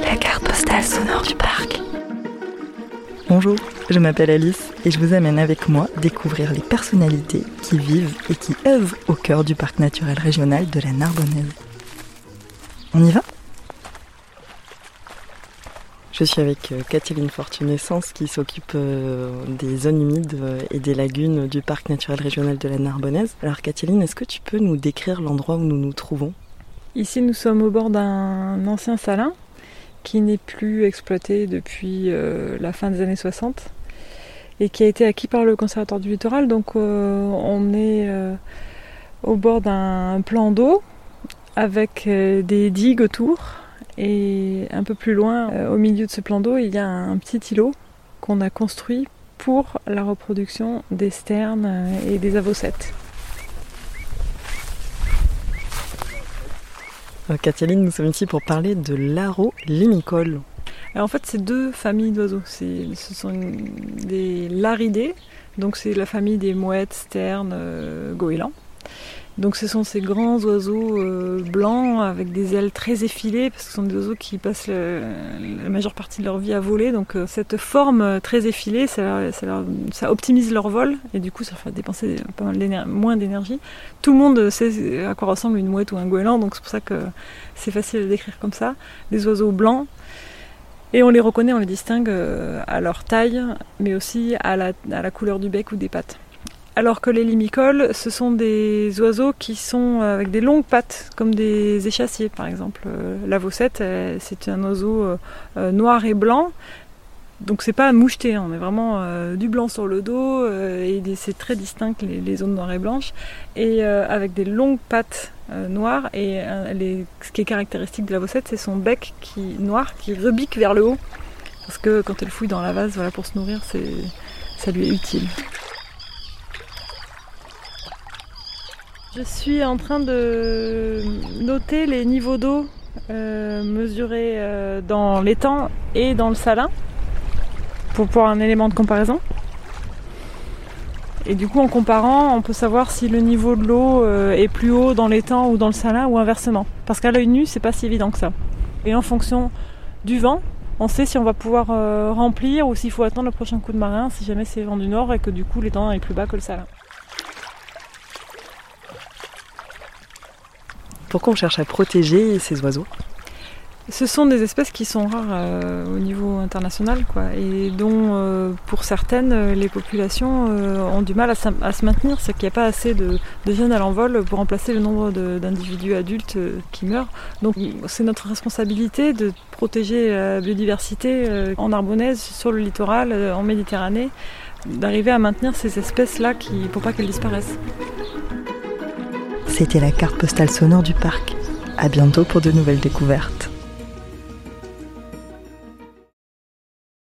La carte postale sonore du parc. Bonjour, je m'appelle Alice et je vous amène avec moi découvrir les personnalités qui vivent et qui œuvrent au cœur du parc naturel régional de la Narbonnaise. On y va? Je suis avec euh, Catherine Fortunescence qui s'occupe euh, des zones humides euh, et des lagunes du parc naturel régional de la Narbonnaise. Alors Catherine, est-ce que tu peux nous décrire l'endroit où nous nous trouvons? Ici, nous sommes au bord d'un ancien salin qui n'est plus exploité depuis la fin des années 60 et qui a été acquis par le conservatoire du littoral. Donc on est au bord d'un plan d'eau avec des digues autour et un peu plus loin, euh, au milieu de ce plan d'eau, il y a un, un petit îlot qu'on a construit pour la reproduction des sternes euh, et des avocettes. Euh, Catherine, nous sommes ici pour parler de l'aro limicole. Alors, en fait, c'est deux familles d'oiseaux. Ce sont des laridés, donc c'est la famille des mouettes, sternes, goélands. Donc ce sont ces grands oiseaux euh, blancs avec des ailes très effilées, parce que ce sont des oiseaux qui passent la majeure partie de leur vie à voler. Donc euh, cette forme euh, très effilée, ça, leur- ça leur- optimise leur vol, et du coup ça fait dépenser pas mal moins d'énergie. Tout le monde sait à quoi ressemble une mouette ou un goéland, donc c'est pour ça que c'est facile à décrire comme ça. Des oiseaux blancs, et on les reconnaît, on les distingue à leur taille, mais aussi à la couleur du bec ou des pattes. Alors que les limicoles, ce sont des oiseaux qui sont avec des longues pattes, comme des échassiers par exemple. Euh, La vocette, euh, c'est un oiseau euh, euh, noir et blanc. Donc c'est pas moucheté, hein, on est vraiment euh, du blanc sur le dos euh, et c'est très distinct les, zones noires et blanches et euh, avec des longues pattes euh, noires et euh, ce qui est caractéristique de la vocette c'est son bec qui noir qui rebique vers le haut parce que quand elle fouille dans la vase voilà pour se nourrir ça lui est utile. Je suis en train de noter les niveaux d'eau euh, mesurés euh, dans l'étang et dans le salin pour pouvoir un élément de comparaison. Et du coup, en comparant, on peut savoir si le niveau de l'eau euh, est plus haut dans l'étang ou dans le salin ou inversement. Parce qu'à l'œil nu, c'est pas si évident que ça. Et en fonction du vent, on sait si on va pouvoir remplir ou s'il faut attendre le prochain coup de marin si jamais c'est vent du nord et que du coup l'étang est plus bas que le salin. Pourquoi on cherche à protéger ces oiseaux? Ce sont des espèces qui sont rares euh, au niveau international, et dont, euh, pour certaines, euh, les populations ont du mal à, se maintenir. C'est qu'il n'y a pas assez de, de jeunes à l'envol pour remplacer le nombre d'individus adultes qui meurent. Donc, c'est notre responsabilité de protéger la biodiversité en Narbonnaise, sur le littoral, en Méditerranée, d'arriver à maintenir ces espèces-là pour pas qu'elles disparaissent. C'était la carte postale sonore du parc. À bientôt pour de nouvelles découvertes.